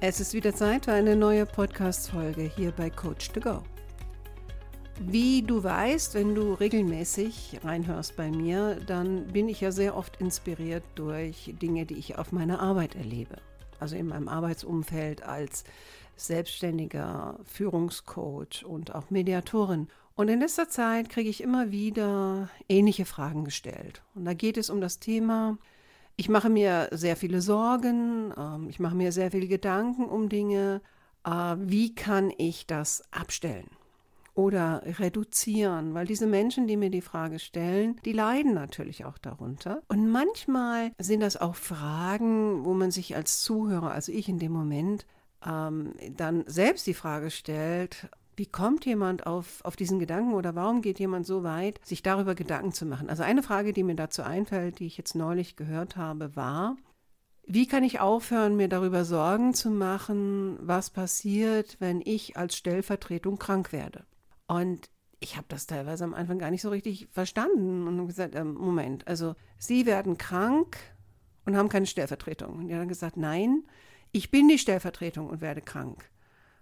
Es ist wieder Zeit für eine neue Podcast-Folge hier bei Coach to Go. Wie du weißt, wenn du regelmäßig reinhörst bei mir, dann bin ich ja sehr oft inspiriert durch Dinge, die ich auf meiner Arbeit erlebe. Also in meinem Arbeitsumfeld als selbstständiger Führungscoach und auch Mediatorin. Und in letzter Zeit kriege ich immer wieder ähnliche Fragen gestellt. Und da geht es um das Thema, ich mache mir sehr viele Sorgen, ähm, ich mache mir sehr viele Gedanken um Dinge. Äh, wie kann ich das abstellen? Oder reduzieren, weil diese Menschen, die mir die Frage stellen, die leiden natürlich auch darunter. Und manchmal sind das auch Fragen, wo man sich als Zuhörer, also ich in dem Moment, ähm, dann selbst die Frage stellt, wie kommt jemand auf, auf diesen Gedanken oder warum geht jemand so weit, sich darüber Gedanken zu machen? Also eine Frage, die mir dazu einfällt, die ich jetzt neulich gehört habe, war, wie kann ich aufhören, mir darüber Sorgen zu machen, was passiert, wenn ich als Stellvertretung krank werde? Und ich habe das teilweise am Anfang gar nicht so richtig verstanden und gesagt, äh, Moment, also Sie werden krank und haben keine Stellvertretung. Und die haben gesagt, nein, ich bin die Stellvertretung und werde krank.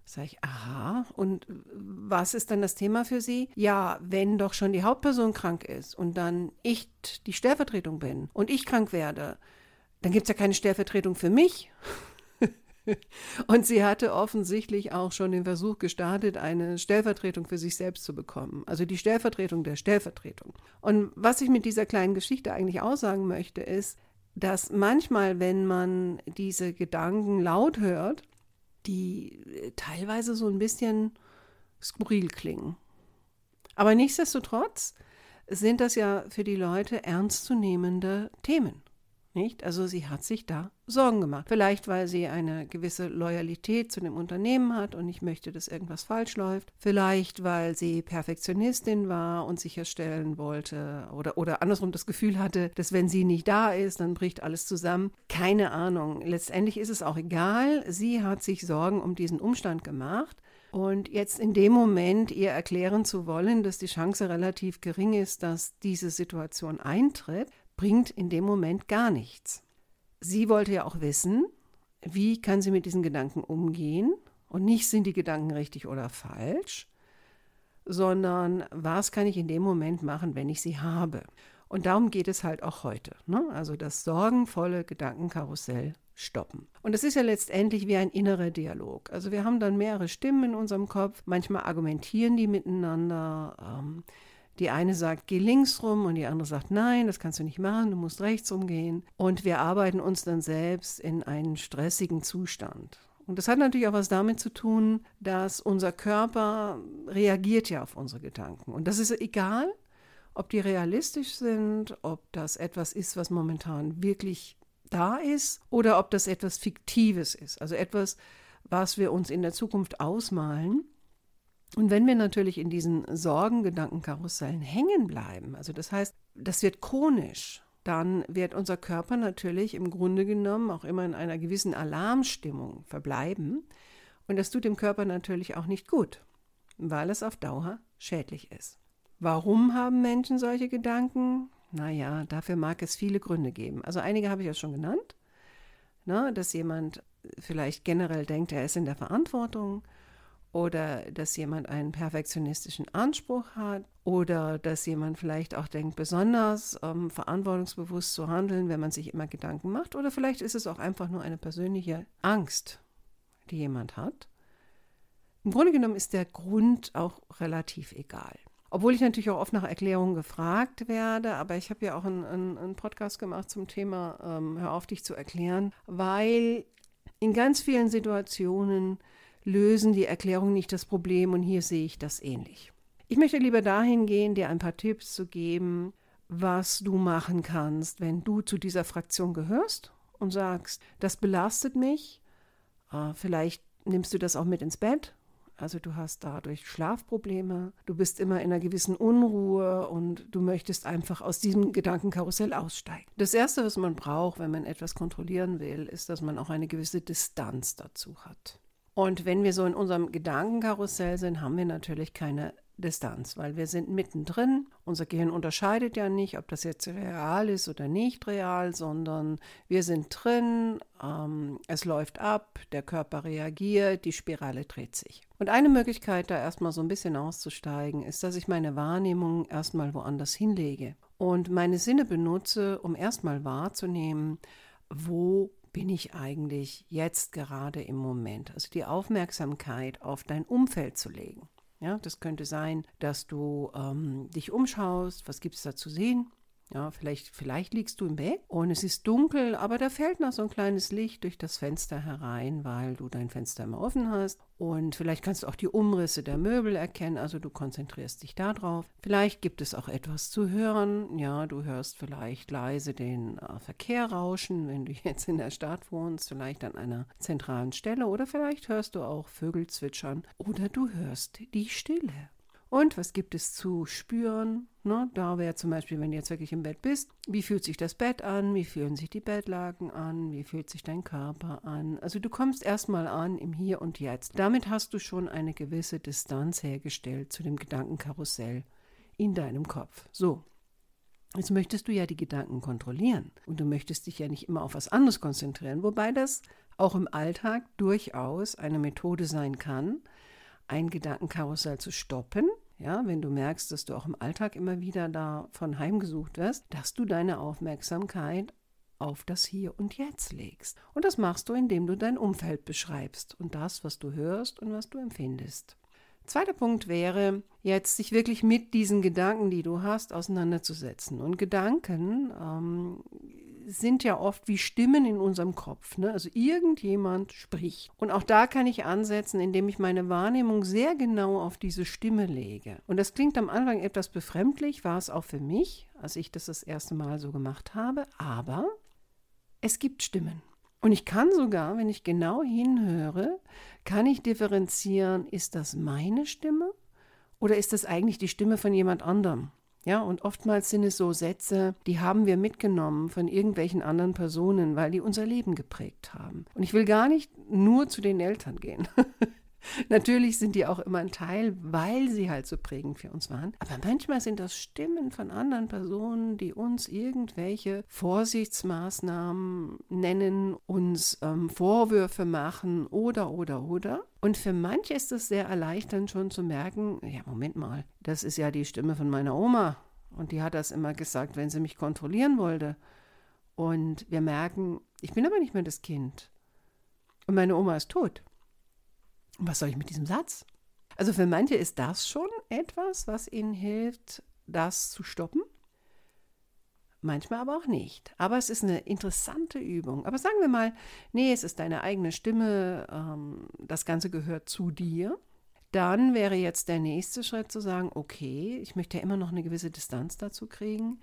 Sag ich, aha, und was ist dann das Thema für Sie? Ja, wenn doch schon die Hauptperson krank ist und dann ich die Stellvertretung bin und ich krank werde, dann gibt es ja keine Stellvertretung für mich. und sie hatte offensichtlich auch schon den Versuch gestartet, eine Stellvertretung für sich selbst zu bekommen. Also die Stellvertretung der Stellvertretung. Und was ich mit dieser kleinen Geschichte eigentlich aussagen möchte, ist, dass manchmal, wenn man diese Gedanken laut hört, die äh, teilweise so ein bisschen skurril klingen. Aber nichtsdestotrotz sind das ja für die Leute ernstzunehmende Themen. Nicht? Also sie hat sich da Sorgen gemacht. Vielleicht, weil sie eine gewisse Loyalität zu dem Unternehmen hat und nicht möchte, dass irgendwas falsch läuft. Vielleicht, weil sie Perfektionistin war und sicherstellen wollte oder, oder andersrum das Gefühl hatte, dass wenn sie nicht da ist, dann bricht alles zusammen. Keine Ahnung. Letztendlich ist es auch egal. Sie hat sich Sorgen um diesen Umstand gemacht. Und jetzt in dem Moment ihr erklären zu wollen, dass die Chance relativ gering ist, dass diese Situation eintritt, bringt in dem Moment gar nichts. Sie wollte ja auch wissen, wie kann sie mit diesen Gedanken umgehen und nicht sind die Gedanken richtig oder falsch, sondern was kann ich in dem Moment machen, wenn ich sie habe. Und darum geht es halt auch heute. Ne? Also das sorgenvolle Gedankenkarussell stoppen. Und das ist ja letztendlich wie ein innerer Dialog. Also wir haben dann mehrere Stimmen in unserem Kopf. Manchmal argumentieren die miteinander. Ähm, die eine sagt, geh links rum und die andere sagt, nein, das kannst du nicht machen, du musst rechts rumgehen. Und wir arbeiten uns dann selbst in einen stressigen Zustand. Und das hat natürlich auch was damit zu tun, dass unser Körper reagiert ja auf unsere Gedanken. Und das ist egal, ob die realistisch sind, ob das etwas ist, was momentan wirklich da ist, oder ob das etwas Fiktives ist. Also etwas, was wir uns in der Zukunft ausmalen. Und wenn wir natürlich in diesen Sorgengedankenkarussellen hängen bleiben, also das heißt, das wird chronisch, dann wird unser Körper natürlich im Grunde genommen auch immer in einer gewissen Alarmstimmung verbleiben. Und das tut dem Körper natürlich auch nicht gut, weil es auf Dauer schädlich ist. Warum haben Menschen solche Gedanken? Naja, dafür mag es viele Gründe geben. Also einige habe ich ja schon genannt. Ne, dass jemand vielleicht generell denkt, er ist in der Verantwortung oder dass jemand einen perfektionistischen Anspruch hat oder dass jemand vielleicht auch denkt, besonders ähm, verantwortungsbewusst zu handeln, wenn man sich immer Gedanken macht oder vielleicht ist es auch einfach nur eine persönliche Angst, die jemand hat. Im Grunde genommen ist der Grund auch relativ egal. Obwohl ich natürlich auch oft nach Erklärungen gefragt werde, aber ich habe ja auch einen, einen, Podcast gemacht zum Thema ähm, Hör auf dich zu erklären, weil in ganz vielen Situationen lösen die Erklärungen nicht das Problem und hier sehe ich das ähnlich. Ich möchte lieber dahin gehen, dir ein paar Tipps zu geben, was du machen kannst, wenn du zu dieser Fraktion gehörst und sagst, das belastet mich, äh, vielleicht nimmst du das auch mit ins Bett also du hast dadurch Schlafprobleme, du bist immer in einer gewissen Unruhe und du möchtest einfach aus diesem Gedankenkarussell aussteigen. Das Erste, was man braucht, wenn man etwas kontrollieren will, ist, dass man auch eine gewisse Distanz dazu hat. Und wenn wir so in unserem Gedankenkarussell sind, haben wir natürlich keine Distanz, weil wir sind mittendrin. Unser Gehirn unterscheidet ja nicht, ob das jetzt real ist oder nicht real, sondern wir sind drin, ähm, es läuft ab, der Körper reagiert, die Spirale dreht sich. Und eine Möglichkeit, da erstmal so ein bisschen auszusteigen, ist, dass ich meine Wahrnehmung erstmal woanders hinlege und meine Sinne benutze, um erstmal wahrzunehmen, wo bin ich eigentlich jetzt gerade im Moment? Also die Aufmerksamkeit auf dein Umfeld zu legen. Ja, das könnte sein, dass du ähm, dich umschaust, was gibt es da zu sehen? Ja, vielleicht, vielleicht liegst du im Bett und es ist dunkel, aber da fällt noch so ein kleines Licht durch das Fenster herein, weil du dein Fenster immer offen hast. Und vielleicht kannst du auch die Umrisse der Möbel erkennen, also du konzentrierst dich darauf. Vielleicht gibt es auch etwas zu hören. Ja, du hörst vielleicht leise den äh, Verkehr rauschen, wenn du jetzt in der Stadt wohnst, vielleicht an einer zentralen Stelle. Oder vielleicht hörst du auch Vögel zwitschern. Oder du hörst die Stille. Und was gibt es zu spüren? Ne? Da wäre zum Beispiel, wenn du jetzt wirklich im Bett bist, wie fühlt sich das Bett an? Wie fühlen sich die Bettlaken an? Wie fühlt sich dein Körper an? Also du kommst erstmal an im Hier und Jetzt. Damit hast du schon eine gewisse Distanz hergestellt zu dem Gedankenkarussell in deinem Kopf. So. Jetzt möchtest du ja die Gedanken kontrollieren und du möchtest dich ja nicht immer auf was anderes konzentrieren, wobei das auch im Alltag durchaus eine Methode sein kann, ein Gedankenkarussell zu stoppen. Ja, wenn du merkst, dass du auch im Alltag immer wieder davon heimgesucht wirst, dass du deine Aufmerksamkeit auf das Hier und Jetzt legst. Und das machst du, indem du dein Umfeld beschreibst und das, was du hörst und was du empfindest. Zweiter Punkt wäre jetzt, sich wirklich mit diesen Gedanken, die du hast, auseinanderzusetzen. Und Gedanken ähm, sind ja oft wie Stimmen in unserem Kopf. Ne? Also irgendjemand spricht. Und auch da kann ich ansetzen, indem ich meine Wahrnehmung sehr genau auf diese Stimme lege. Und das klingt am Anfang etwas befremdlich, war es auch für mich, als ich das das erste Mal so gemacht habe. Aber es gibt Stimmen. Und ich kann sogar, wenn ich genau hinhöre, kann ich differenzieren, ist das meine Stimme oder ist das eigentlich die Stimme von jemand anderem? Ja, und oftmals sind es so Sätze, die haben wir mitgenommen von irgendwelchen anderen Personen, weil die unser Leben geprägt haben. Und ich will gar nicht nur zu den Eltern gehen. Natürlich sind die auch immer ein Teil, weil sie halt so prägend für uns waren. Aber manchmal sind das Stimmen von anderen Personen, die uns irgendwelche Vorsichtsmaßnahmen nennen, uns ähm, Vorwürfe machen oder, oder, oder. Und für manche ist es sehr erleichternd schon zu merken, ja, Moment mal, das ist ja die Stimme von meiner Oma. Und die hat das immer gesagt, wenn sie mich kontrollieren wollte. Und wir merken, ich bin aber nicht mehr das Kind. Und meine Oma ist tot. Was soll ich mit diesem Satz? Also für manche ist das schon etwas, was ihnen hilft, das zu stoppen. Manchmal aber auch nicht. Aber es ist eine interessante Übung. Aber sagen wir mal, nee, es ist deine eigene Stimme, ähm, das Ganze gehört zu dir. Dann wäre jetzt der nächste Schritt zu sagen, okay, ich möchte ja immer noch eine gewisse Distanz dazu kriegen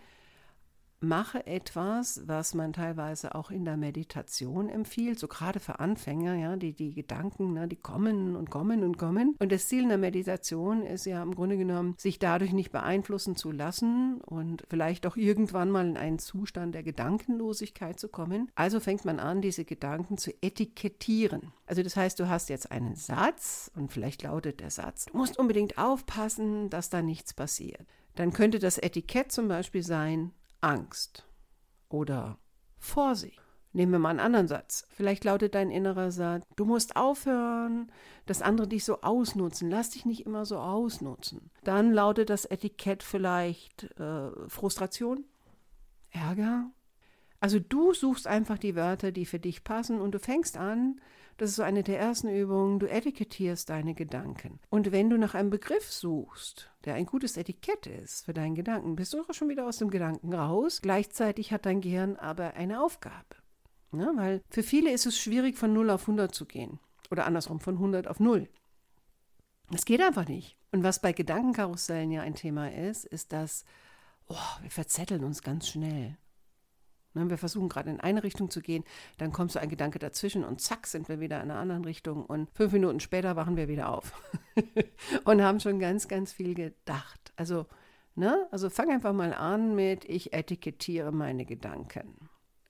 mache etwas, was man teilweise auch in der Meditation empfiehlt, so gerade für Anfänger, ja, die, die Gedanken, ne, die kommen und kommen und kommen. Und das Ziel einer Meditation ist ja im Grunde genommen, sich dadurch nicht beeinflussen zu lassen und vielleicht auch irgendwann mal in einen Zustand der Gedankenlosigkeit zu kommen. Also fängt man an, diese Gedanken zu etikettieren. Also das heißt, du hast jetzt einen Satz und vielleicht lautet der Satz, du musst unbedingt aufpassen, dass da nichts passiert. Dann könnte das Etikett zum Beispiel sein, Angst oder Vorsicht. Nehmen wir mal einen anderen Satz. Vielleicht lautet dein innerer Satz, du musst aufhören, dass andere dich so ausnutzen. Lass dich nicht immer so ausnutzen. Dann lautet das Etikett vielleicht äh, Frustration, Ärger. Also du suchst einfach die Wörter, die für dich passen und du fängst an, das ist so eine der ersten Übungen. Du etikettierst deine Gedanken. Und wenn du nach einem Begriff suchst, der ein gutes Etikett ist für deinen Gedanken, bist du auch schon wieder aus dem Gedanken raus. Gleichzeitig hat dein Gehirn aber eine Aufgabe. Ja, weil für viele ist es schwierig, von 0 auf 100 zu gehen. Oder andersrum, von 100 auf 0. Das geht einfach nicht. Und was bei Gedankenkarussellen ja ein Thema ist, ist, dass oh, wir verzetteln uns ganz schnell. Ne, wir versuchen gerade in eine Richtung zu gehen, dann kommt so ein Gedanke dazwischen und zack sind wir wieder in einer anderen Richtung und fünf Minuten später wachen wir wieder auf und haben schon ganz, ganz viel gedacht. Also, ne, also fang einfach mal an mit, ich etikettiere meine Gedanken.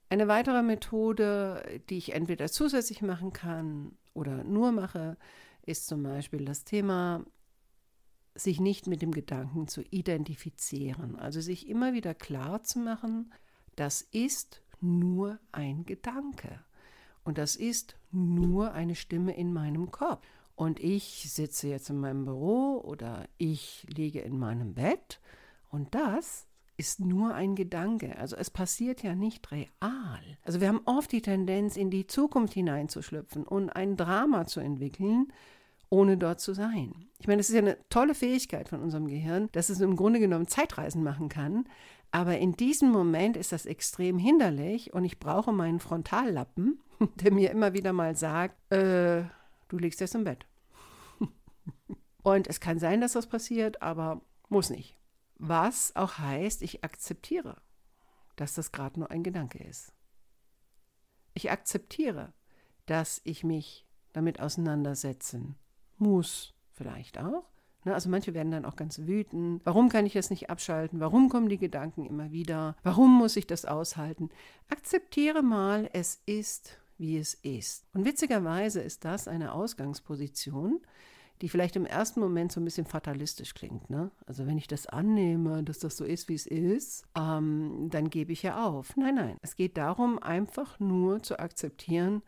Eine weitere Methode, die ich entweder zusätzlich machen kann oder nur mache, ist zum Beispiel das Thema, sich nicht mit dem Gedanken zu identifizieren. Also sich immer wieder klar zu machen, das ist nur ein Gedanke. Und das ist nur eine Stimme in meinem Kopf. Und ich sitze jetzt in meinem Büro oder ich liege in meinem Bett und das ist nur ein Gedanke. Also es passiert ja nicht real. Also wir haben oft die Tendenz, in die Zukunft hineinzuschlüpfen und ein Drama zu entwickeln, ohne dort zu sein. Ich meine, das ist ja eine tolle Fähigkeit von unserem Gehirn, dass es im Grunde genommen Zeitreisen machen kann. Aber in diesem Moment ist das extrem hinderlich und ich brauche meinen Frontallappen, der mir immer wieder mal sagt, äh, du liegst jetzt im Bett. und es kann sein, dass das passiert, aber muss nicht. Was auch heißt, ich akzeptiere, dass das gerade nur ein Gedanke ist. Ich akzeptiere, dass ich mich damit auseinandersetzen muss, vielleicht auch. Ne, also manche werden dann auch ganz wütend. Warum kann ich das nicht abschalten? Warum kommen die Gedanken immer wieder? Warum muss ich das aushalten? Akzeptiere mal, es ist, wie es ist. Und witzigerweise ist das eine Ausgangsposition, die vielleicht im ersten Moment so ein bisschen fatalistisch klingt. Ne? Also wenn ich das annehme, dass das so ist, wie es ist, ähm, dann gebe ich ja auf. Nein, nein. Es geht darum, einfach nur zu akzeptieren,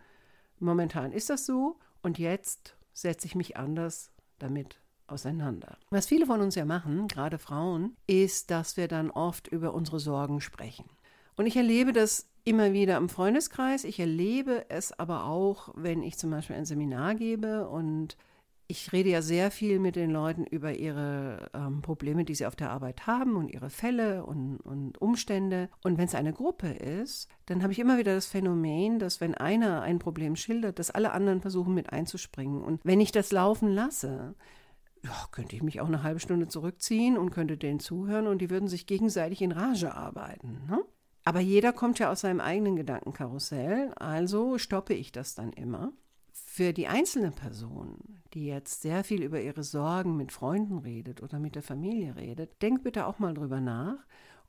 momentan ist das so und jetzt setze ich mich anders damit auseinander. Was viele von uns ja machen, gerade Frauen, ist, dass wir dann oft über unsere Sorgen sprechen. Und ich erlebe das immer wieder im Freundeskreis. Ich erlebe es aber auch, wenn ich zum Beispiel ein Seminar gebe und ich rede ja sehr viel mit den Leuten über ihre ähm, Probleme, die sie auf der Arbeit haben und ihre Fälle und, und Umstände. Und wenn es eine Gruppe ist, dann habe ich immer wieder das Phänomen, dass wenn einer ein Problem schildert, dass alle anderen versuchen mit einzuspringen. Und wenn ich das laufen lasse, ja, könnte ich mich auch eine halbe Stunde zurückziehen und könnte denen zuhören und die würden sich gegenseitig in Rage arbeiten. Ne? Aber jeder kommt ja aus seinem eigenen Gedankenkarussell, also stoppe ich das dann immer. Für die einzelne Person, die jetzt sehr viel über ihre Sorgen mit Freunden redet oder mit der Familie redet, denk bitte auch mal drüber nach,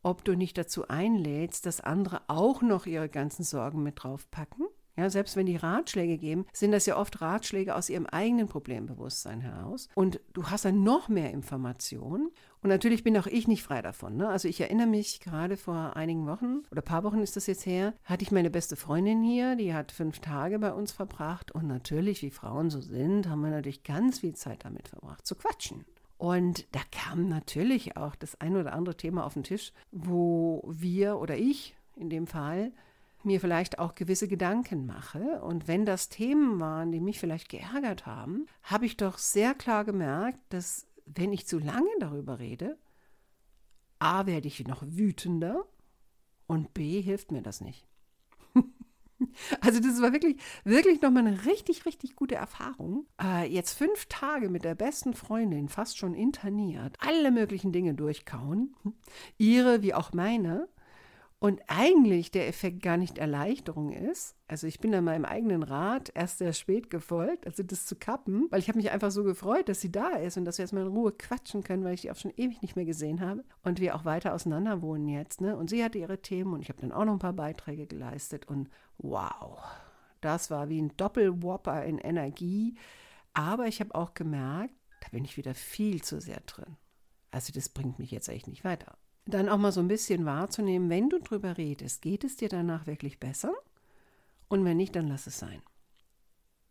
ob du nicht dazu einlädst, dass andere auch noch ihre ganzen Sorgen mit draufpacken ja, selbst wenn die Ratschläge geben, sind das ja oft Ratschläge aus ihrem eigenen Problembewusstsein heraus. Und du hast dann noch mehr Informationen. Und natürlich bin auch ich nicht frei davon. Ne? Also ich erinnere mich gerade vor einigen Wochen oder ein paar Wochen ist das jetzt her, hatte ich meine beste Freundin hier, die hat fünf Tage bei uns verbracht. Und natürlich, wie Frauen so sind, haben wir natürlich ganz viel Zeit damit verbracht, zu quatschen. Und da kam natürlich auch das ein oder andere Thema auf den Tisch, wo wir oder ich in dem Fall mir vielleicht auch gewisse Gedanken mache. Und wenn das Themen waren, die mich vielleicht geärgert haben, habe ich doch sehr klar gemerkt, dass wenn ich zu lange darüber rede, a, werde ich noch wütender und b, hilft mir das nicht. Also das war wirklich, wirklich nochmal eine richtig, richtig gute Erfahrung. Äh, jetzt fünf Tage mit der besten Freundin, fast schon interniert, alle möglichen Dinge durchkauen, ihre wie auch meine, und eigentlich der Effekt gar nicht Erleichterung ist. Also ich bin an meinem eigenen Rat erst sehr spät gefolgt, also das zu kappen, weil ich habe mich einfach so gefreut, dass sie da ist und dass wir jetzt mal in Ruhe quatschen können, weil ich die auch schon ewig nicht mehr gesehen habe und wir auch weiter auseinander wohnen jetzt. Ne? Und sie hatte ihre Themen und ich habe dann auch noch ein paar Beiträge geleistet und wow, das war wie ein Doppelwhopper in Energie. Aber ich habe auch gemerkt, da bin ich wieder viel zu sehr drin. Also das bringt mich jetzt echt nicht weiter dann auch mal so ein bisschen wahrzunehmen, wenn du drüber redest, geht es dir danach wirklich besser? Und wenn nicht, dann lass es sein.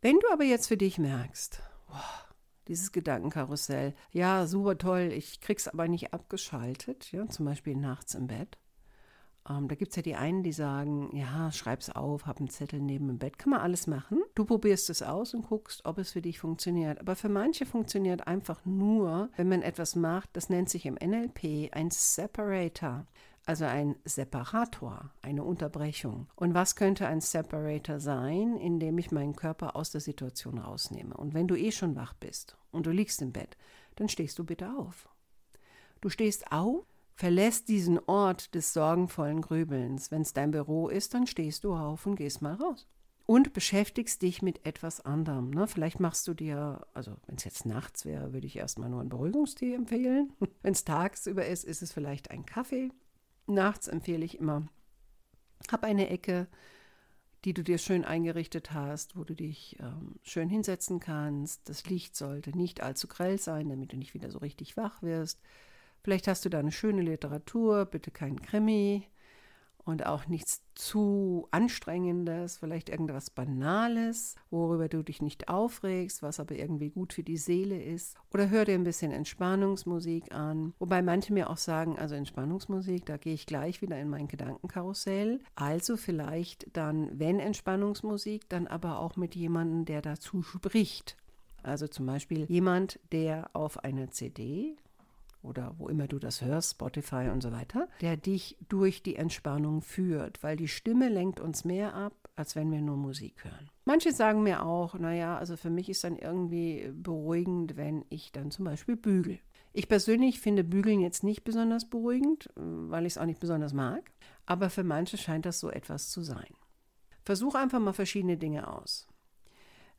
Wenn du aber jetzt für dich merkst, wow, dieses Gedankenkarussell, ja, super toll, ich krieg's aber nicht abgeschaltet, ja, zum Beispiel nachts im Bett, ähm, da gibt es ja die einen, die sagen, ja, schreib's auf, hab einen Zettel neben dem Bett, kann man alles machen. Du probierst es aus und guckst, ob es für dich funktioniert. Aber für manche funktioniert einfach nur, wenn man etwas macht, das nennt sich im NLP ein Separator. Also ein Separator, eine Unterbrechung. Und was könnte ein Separator sein, indem ich meinen Körper aus der Situation rausnehme? Und wenn du eh schon wach bist und du liegst im Bett, dann stehst du bitte auf. Du stehst auf, verlässt diesen Ort des sorgenvollen Grübelns. Wenn es dein Büro ist, dann stehst du auf und gehst mal raus. Und beschäftigst dich mit etwas anderem. Ne? Vielleicht machst du dir, also wenn es jetzt nachts wäre, würde ich erstmal nur einen Beruhigungstee empfehlen. wenn es tagsüber ist, ist es vielleicht ein Kaffee. Nachts empfehle ich immer, hab eine Ecke, die du dir schön eingerichtet hast, wo du dich ähm, schön hinsetzen kannst. Das Licht sollte nicht allzu grell sein, damit du nicht wieder so richtig wach wirst. Vielleicht hast du da eine schöne Literatur, bitte kein Krimi und auch nichts zu anstrengendes, vielleicht irgendwas Banales, worüber du dich nicht aufregst, was aber irgendwie gut für die Seele ist. Oder hör dir ein bisschen Entspannungsmusik an. Wobei manche mir auch sagen, also Entspannungsmusik, da gehe ich gleich wieder in mein Gedankenkarussell. Also vielleicht dann, wenn Entspannungsmusik, dann aber auch mit jemandem, der dazu spricht. Also zum Beispiel jemand, der auf einer CD oder wo immer du das hörst, Spotify und so weiter, der dich durch die Entspannung führt, weil die Stimme lenkt uns mehr ab, als wenn wir nur Musik hören. Manche sagen mir auch, naja, also für mich ist dann irgendwie beruhigend, wenn ich dann zum Beispiel bügel. Ich persönlich finde Bügeln jetzt nicht besonders beruhigend, weil ich es auch nicht besonders mag, aber für manche scheint das so etwas zu sein. Versuch einfach mal verschiedene Dinge aus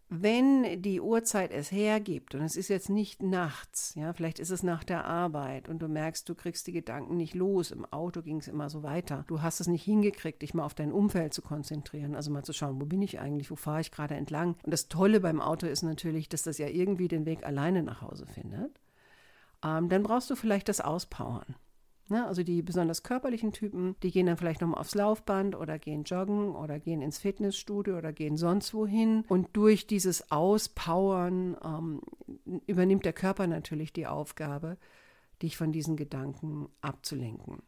wenn die Uhrzeit es hergibt und es ist jetzt nicht nachts, ja, vielleicht ist es nach der Arbeit und du merkst, du kriegst die Gedanken nicht los, im Auto ging es immer so weiter. Du hast es nicht hingekriegt, dich mal auf dein Umfeld zu konzentrieren, also mal zu schauen, wo bin ich eigentlich, wo fahre ich gerade entlang. Und das Tolle beim Auto ist natürlich, dass das ja irgendwie den Weg alleine nach Hause findet. Ähm, dann brauchst du vielleicht das Auspowern. Ne? Also die besonders körperlichen Typen, die gehen dann vielleicht nochmal aufs Laufband oder gehen joggen oder gehen ins Fitnessstudio oder gehen sonst wohin. Und durch dieses Auspowern ähm, übernimmt der Körper natürlich die Aufgabe, dich von diesen Gedanken abzulenken.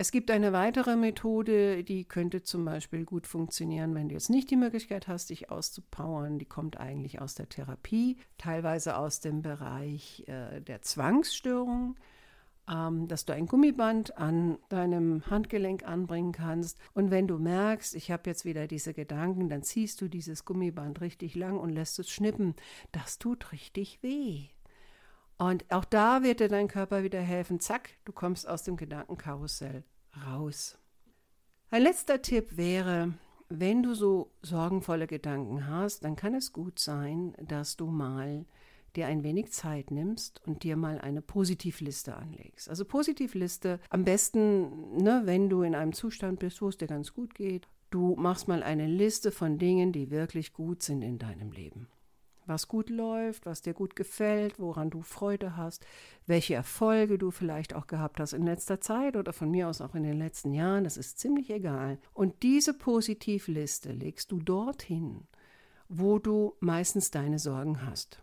Es gibt eine weitere Methode, die könnte zum Beispiel gut funktionieren, wenn du jetzt nicht die Möglichkeit hast, dich auszupowern. Die kommt eigentlich aus der Therapie, teilweise aus dem Bereich äh, der Zwangsstörung ähm, dass du ein Gummiband an deinem Handgelenk anbringen kannst. Und wenn du merkst, ich habe jetzt wieder diese Gedanken, dann ziehst du dieses Gummiband richtig lang und lässt es schnippen. Das tut richtig weh. Und auch da wird dir dein Körper wieder helfen. Zack, du kommst aus dem Gedankenkarussell raus. Ein letzter Tipp wäre, wenn du so sorgenvolle Gedanken hast, dann kann es gut sein, dass du mal dir ein wenig Zeit nimmst und dir mal eine Positivliste anlegst. Also Positivliste am besten, ne, wenn du in einem Zustand bist, wo es dir ganz gut geht. Du machst mal eine Liste von Dingen, die wirklich gut sind in deinem Leben. Was gut läuft, was dir gut gefällt, woran du Freude hast, welche Erfolge du vielleicht auch gehabt hast in letzter Zeit oder von mir aus auch in den letzten Jahren, das ist ziemlich egal. Und diese Positivliste legst du dorthin, wo du meistens deine Sorgen hast.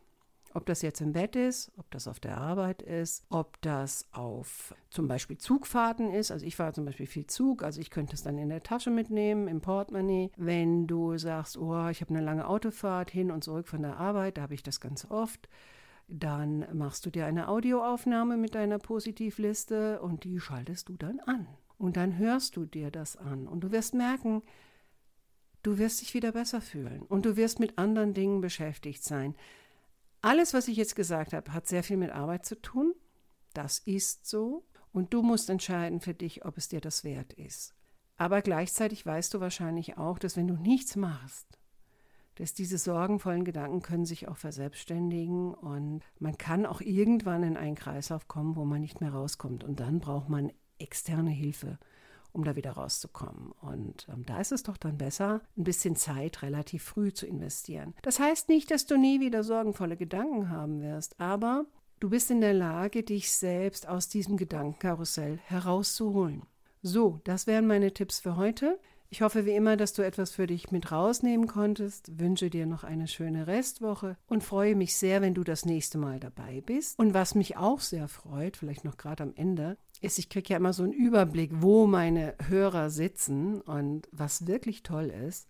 Ob das jetzt im Bett ist, ob das auf der Arbeit ist, ob das auf zum Beispiel Zugfahrten ist. Also ich fahre zum Beispiel viel Zug, also ich könnte es dann in der Tasche mitnehmen, im Portemonnaie. Wenn du sagst, oh, ich habe eine lange Autofahrt hin und zurück von der Arbeit, da habe ich das ganz oft. Dann machst du dir eine Audioaufnahme mit deiner Positivliste und die schaltest du dann an. Und dann hörst du dir das an und du wirst merken, du wirst dich wieder besser fühlen und du wirst mit anderen Dingen beschäftigt sein. Alles, was ich jetzt gesagt habe, hat sehr viel mit Arbeit zu tun. Das ist so. Und du musst entscheiden für dich, ob es dir das wert ist. Aber gleichzeitig weißt du wahrscheinlich auch, dass wenn du nichts machst, dass diese sorgenvollen Gedanken können sich auch verselbstständigen und man kann auch irgendwann in einen Kreislauf kommen, wo man nicht mehr rauskommt. Und dann braucht man externe Hilfe um da wieder rauszukommen. Und ähm, da ist es doch dann besser, ein bisschen Zeit relativ früh zu investieren. Das heißt nicht, dass du nie wieder sorgenvolle Gedanken haben wirst, aber du bist in der Lage, dich selbst aus diesem Gedankenkarussell herauszuholen. So, das wären meine Tipps für heute. Ich hoffe wie immer, dass du etwas für dich mit rausnehmen konntest, wünsche dir noch eine schöne Restwoche und freue mich sehr, wenn du das nächste Mal dabei bist. Und was mich auch sehr freut, vielleicht noch gerade am Ende, ist, ich kriege ja immer so einen Überblick, wo meine Hörer sitzen und was wirklich toll ist,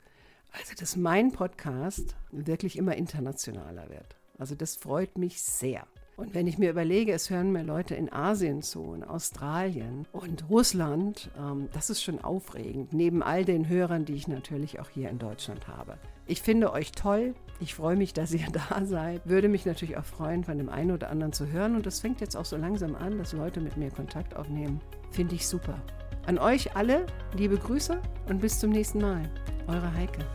also dass mein Podcast wirklich immer internationaler wird. Also das freut mich sehr. Und wenn ich mir überlege, es hören mir Leute in Asien zu, in Australien und Russland, ähm, das ist schon aufregend, neben all den Hörern, die ich natürlich auch hier in Deutschland habe. Ich finde euch toll. Ich freue mich, dass ihr da seid. Würde mich natürlich auch freuen, von dem einen oder anderen zu hören. Und das fängt jetzt auch so langsam an, dass Leute mit mir Kontakt aufnehmen. Finde ich super. An euch alle liebe Grüße und bis zum nächsten Mal. Eure Heike.